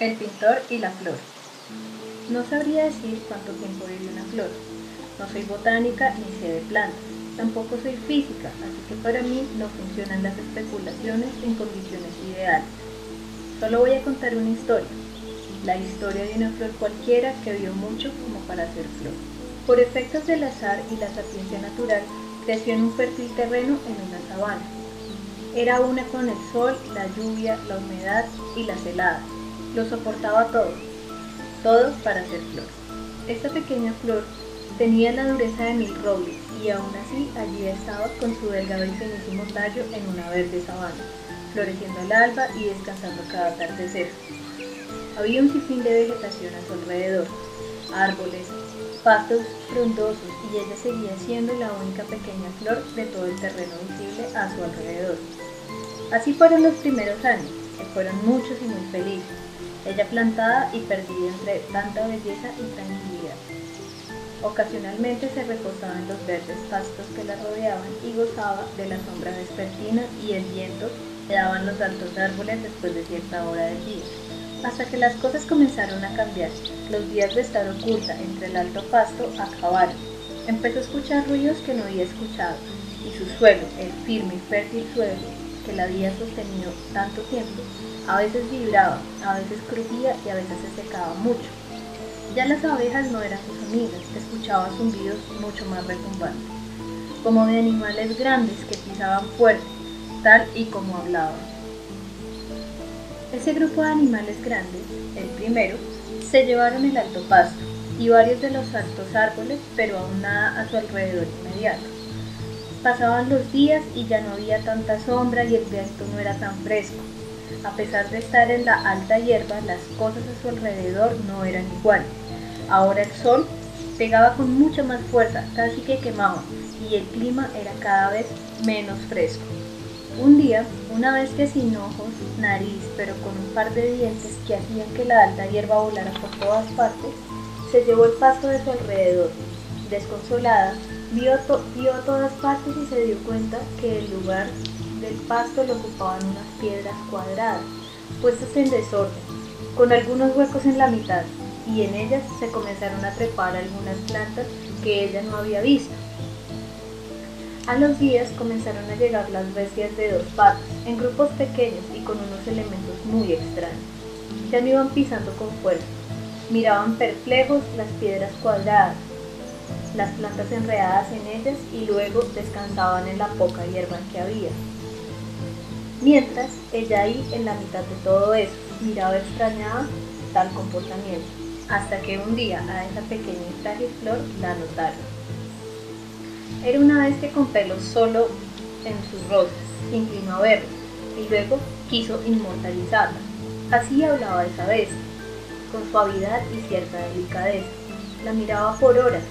El pintor y la flor. No sabría decir cuánto tiempo vive una flor. No soy botánica ni sé de plantas. Tampoco soy física, así que para mí no funcionan las especulaciones en condiciones ideales. Solo voy a contar una historia, la historia de una flor cualquiera que vio mucho como para ser flor. Por efectos del azar y la sapiencia natural, creció en un fértil terreno en una sabana. Era una con el sol, la lluvia, la humedad y las heladas lo soportaba todo, todo para ser flor. Esta pequeña flor tenía la dureza de mil robles y aún así allí estaba con su delgado y finísimo tallo en una verde sabana, floreciendo al alba y descansando cada atardecer. Había un sinfín de vegetación a su alrededor, árboles, pastos frondosos y ella seguía siendo la única pequeña flor de todo el terreno visible a su alrededor. Así fueron los primeros años, que fueron muchos y muy felices ella plantada y perdida entre tanta belleza y tranquilidad. Ocasionalmente se recostaba en los verdes pastos que la rodeaban y gozaba de la sombra vespertina y el viento que daban los altos árboles después de cierta hora del día. Hasta que las cosas comenzaron a cambiar, los días de estar oculta entre el alto pasto acabaron. Empezó a escuchar ruidos que no había escuchado, y su suelo, el firme y fértil suelo que la había sostenido tanto tiempo, a veces vibraba, a veces crujía y a veces se secaba mucho. Ya las abejas no eran sus amigas, escuchaba zumbidos mucho más retumbantes, como de animales grandes que pisaban fuerte, tal y como hablaban. Ese grupo de animales grandes, el primero, se llevaron el alto pasto y varios de los altos árboles, pero aún nada a su alrededor inmediato. Pasaban los días y ya no había tanta sombra y el viento no era tan fresco, a pesar de estar en la alta hierba, las cosas a su alrededor no eran iguales. Ahora el sol pegaba con mucha más fuerza, casi que quemaba, y el clima era cada vez menos fresco. Un día, una vez que sin ojos, nariz, pero con un par de dientes que hacían que la alta hierba volara por todas partes, se llevó el pasto de su alrededor. Desconsolada, vio, vio todas partes y se dio cuenta que el lugar del pasto lo ocupaban unas piedras cuadradas, puestas en desorden, con algunos huecos en la mitad, y en ellas se comenzaron a trepar algunas plantas que ella no había visto. A los días comenzaron a llegar las bestias de dos patas, en grupos pequeños y con unos elementos muy extraños. Ya no iban pisando con fuerza, miraban perplejos las piedras cuadradas, las plantas enredadas en ellas y luego descansaban en la poca hierba que había. Mientras, ella ahí en la mitad de todo eso, miraba extrañada tal comportamiento, hasta que un día a esa pequeña y flor la notaron. Era una que con pelo solo en sus rostros, inclinó a verla y luego quiso inmortalizarla. Así hablaba esa vez, con suavidad y cierta delicadeza. La miraba por horas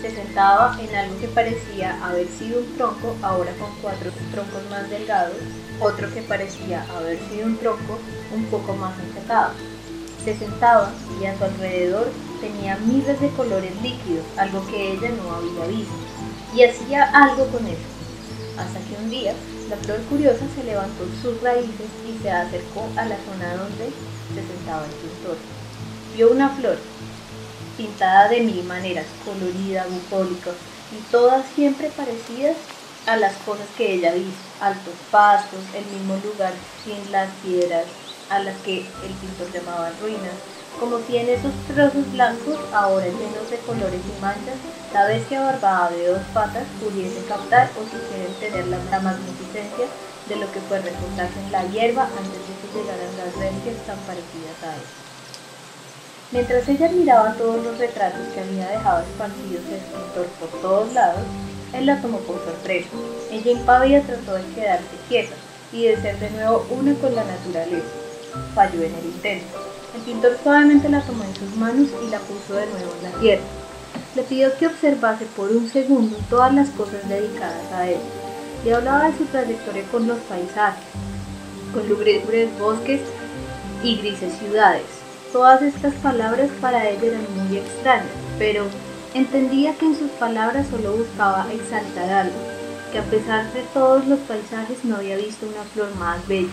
se sentaba en algo que parecía haber sido un tronco, ahora con cuatro troncos más delgados, otro que parecía haber sido un tronco un poco más enchetado. Se sentaba y a su alrededor tenía miles de colores líquidos, algo que ella no había visto, y hacía algo con eso. Hasta que un día la flor curiosa se levantó sus raíces y se acercó a la zona donde se sentaba el pintor. Vio una flor pintada de mil maneras, colorida, bucólica, y todas siempre parecidas a las cosas que ella visto, altos pastos, el mismo lugar sin las piedras a las que el pintor llamaba ruinas, como si en esos trozos blancos, ahora llenos de colores y manchas, la bestia barbada de dos patas pudiese captar o quisiera tener la, magnificencia de lo que fue reposarse en la hierba antes de que llegaran las bestias tan parecidas a él. Mientras ella miraba todos los retratos que había dejado esparcidos el escritor por todos lados, él la tomó por sorpresa. Ella impávida trató de quedarse quieta y de ser de nuevo una con la naturaleza. Falló en el intento. El pintor suavemente la tomó en sus manos y la puso de nuevo en la tierra. Le pidió que observase por un segundo todas las cosas dedicadas a él. Le hablaba de su trayectoria con los paisajes, con lúgubres bosques y grises ciudades, Todas estas palabras para ella eran muy extrañas, pero entendía que en sus palabras solo buscaba exaltar algo, que a pesar de todos los paisajes no había visto una flor más bella.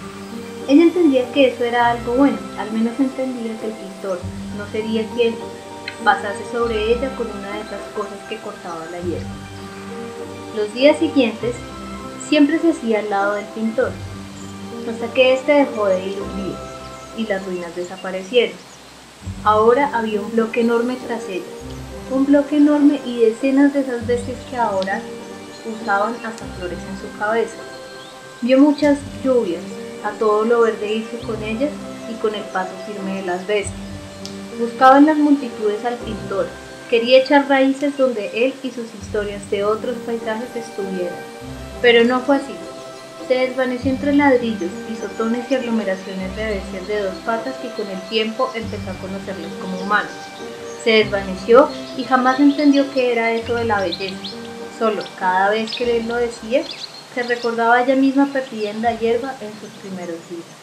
Ella entendía que eso era algo bueno, al menos entendía que el pintor no sería quien pasase sobre ella con una de esas cosas que cortaba la hierba. Los días siguientes siempre se hacía al lado del pintor, hasta que éste dejó de ir un día y las ruinas desaparecieron. Ahora había un bloque enorme tras ella, un bloque enorme y decenas de esas bestias que ahora usaban hasta flores en su cabeza. Vio muchas lluvias, a todo lo verde irse con ellas y con el paso firme de las bestias. Buscaba en las multitudes al pintor, quería echar raíces donde él y sus historias de otros paisajes estuvieran. Pero no fue así. Se desvaneció entre ladrillos, pisotones y aglomeraciones de bestias de dos patas que con el tiempo empezó a conocerles como humanos. Se desvaneció y jamás entendió qué era eso de la belleza. Solo cada vez que él lo decía, se recordaba ella misma perdida en hierba en sus primeros días.